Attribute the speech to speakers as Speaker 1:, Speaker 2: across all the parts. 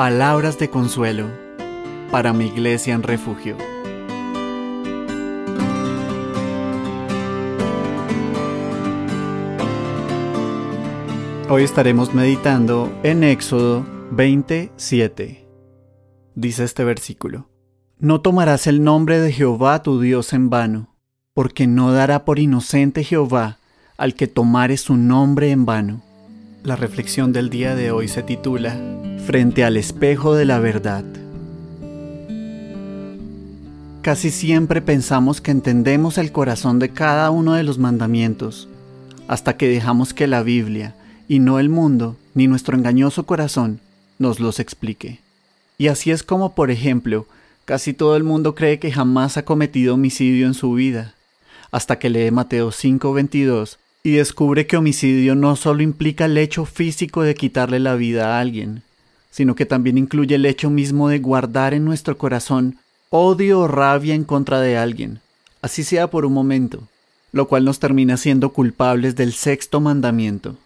Speaker 1: Palabras de consuelo para mi iglesia en refugio. Hoy estaremos meditando en Éxodo 27. Dice este versículo, No tomarás el nombre de Jehová tu Dios en vano, porque no dará por inocente Jehová al que tomare su nombre en vano. La reflexión del día de hoy se titula Frente al espejo de la verdad. Casi siempre pensamos que entendemos el corazón de cada uno de los mandamientos, hasta que dejamos que la Biblia, y no el mundo, ni nuestro engañoso corazón, nos los explique. Y así es como, por ejemplo, casi todo el mundo cree que jamás ha cometido homicidio en su vida, hasta que lee Mateo 5:22 y descubre que homicidio no solo implica el hecho físico de quitarle la vida a alguien, sino que también incluye el hecho mismo de guardar en nuestro corazón odio o rabia en contra de alguien, así sea por un momento, lo cual nos termina siendo culpables del sexto mandamiento.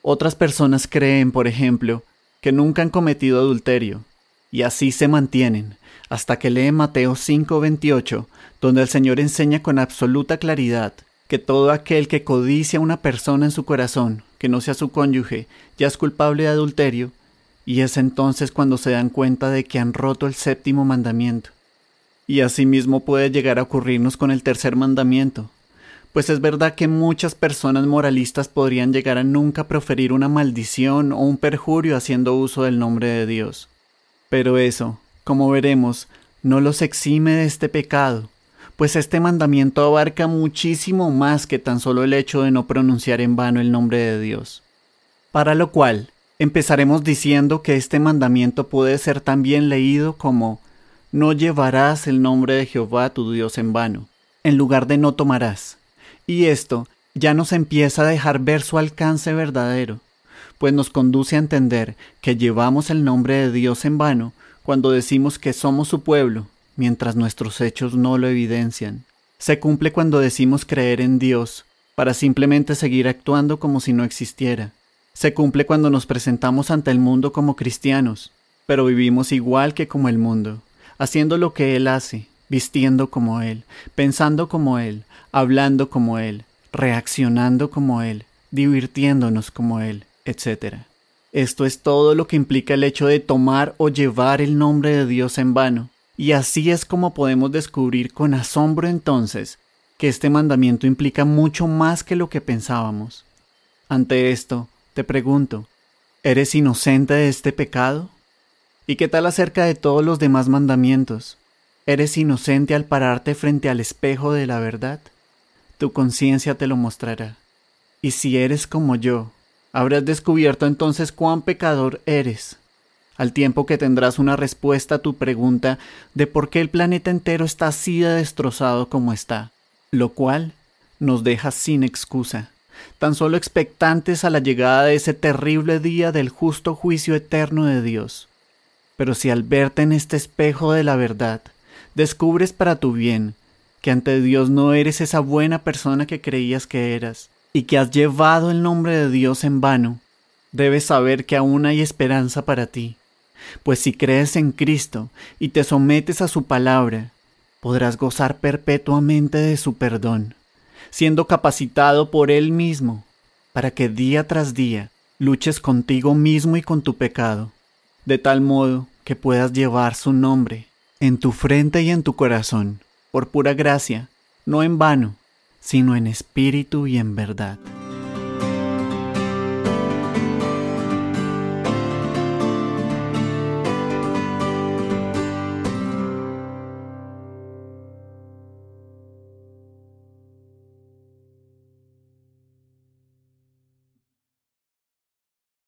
Speaker 1: Otras personas creen, por ejemplo, que nunca han cometido adulterio, y así se mantienen, hasta que leen Mateo 5:28, donde el Señor enseña con absoluta claridad que todo aquel que codicia a una persona en su corazón, que no sea su cónyuge, ya es culpable de adulterio, y es entonces cuando se dan cuenta de que han roto el séptimo mandamiento. Y asimismo puede llegar a ocurrirnos con el tercer mandamiento, pues es verdad que muchas personas moralistas podrían llegar a nunca proferir una maldición o un perjurio haciendo uso del nombre de Dios. Pero eso, como veremos, no los exime de este pecado, pues este mandamiento abarca muchísimo más que tan solo el hecho de no pronunciar en vano el nombre de Dios. Para lo cual, empezaremos diciendo que este mandamiento puede ser también leído como no llevarás el nombre de Jehová tu Dios en vano, en lugar de no tomarás. Y esto ya nos empieza a dejar ver su alcance verdadero, pues nos conduce a entender que llevamos el nombre de Dios en vano cuando decimos que somos su pueblo mientras nuestros hechos no lo evidencian. Se cumple cuando decimos creer en Dios, para simplemente seguir actuando como si no existiera. Se cumple cuando nos presentamos ante el mundo como cristianos, pero vivimos igual que como el mundo, haciendo lo que Él hace, vistiendo como Él, pensando como Él, hablando como Él, reaccionando como Él, divirtiéndonos como Él, etc. Esto es todo lo que implica el hecho de tomar o llevar el nombre de Dios en vano, y así es como podemos descubrir con asombro entonces que este mandamiento implica mucho más que lo que pensábamos. Ante esto, te pregunto, ¿eres inocente de este pecado? ¿Y qué tal acerca de todos los demás mandamientos? ¿Eres inocente al pararte frente al espejo de la verdad? Tu conciencia te lo mostrará. Y si eres como yo, habrás descubierto entonces cuán pecador eres al tiempo que tendrás una respuesta a tu pregunta de por qué el planeta entero está así de destrozado como está, lo cual nos deja sin excusa, tan solo expectantes a la llegada de ese terrible día del justo juicio eterno de Dios. Pero si al verte en este espejo de la verdad, descubres para tu bien que ante Dios no eres esa buena persona que creías que eras, y que has llevado el nombre de Dios en vano, debes saber que aún hay esperanza para ti pues si crees en Cristo y te sometes a su palabra, podrás gozar perpetuamente de su perdón, siendo capacitado por Él mismo para que día tras día luches contigo mismo y con tu pecado, de tal modo que puedas llevar su nombre en tu frente y en tu corazón, por pura gracia, no en vano, sino en espíritu y en verdad.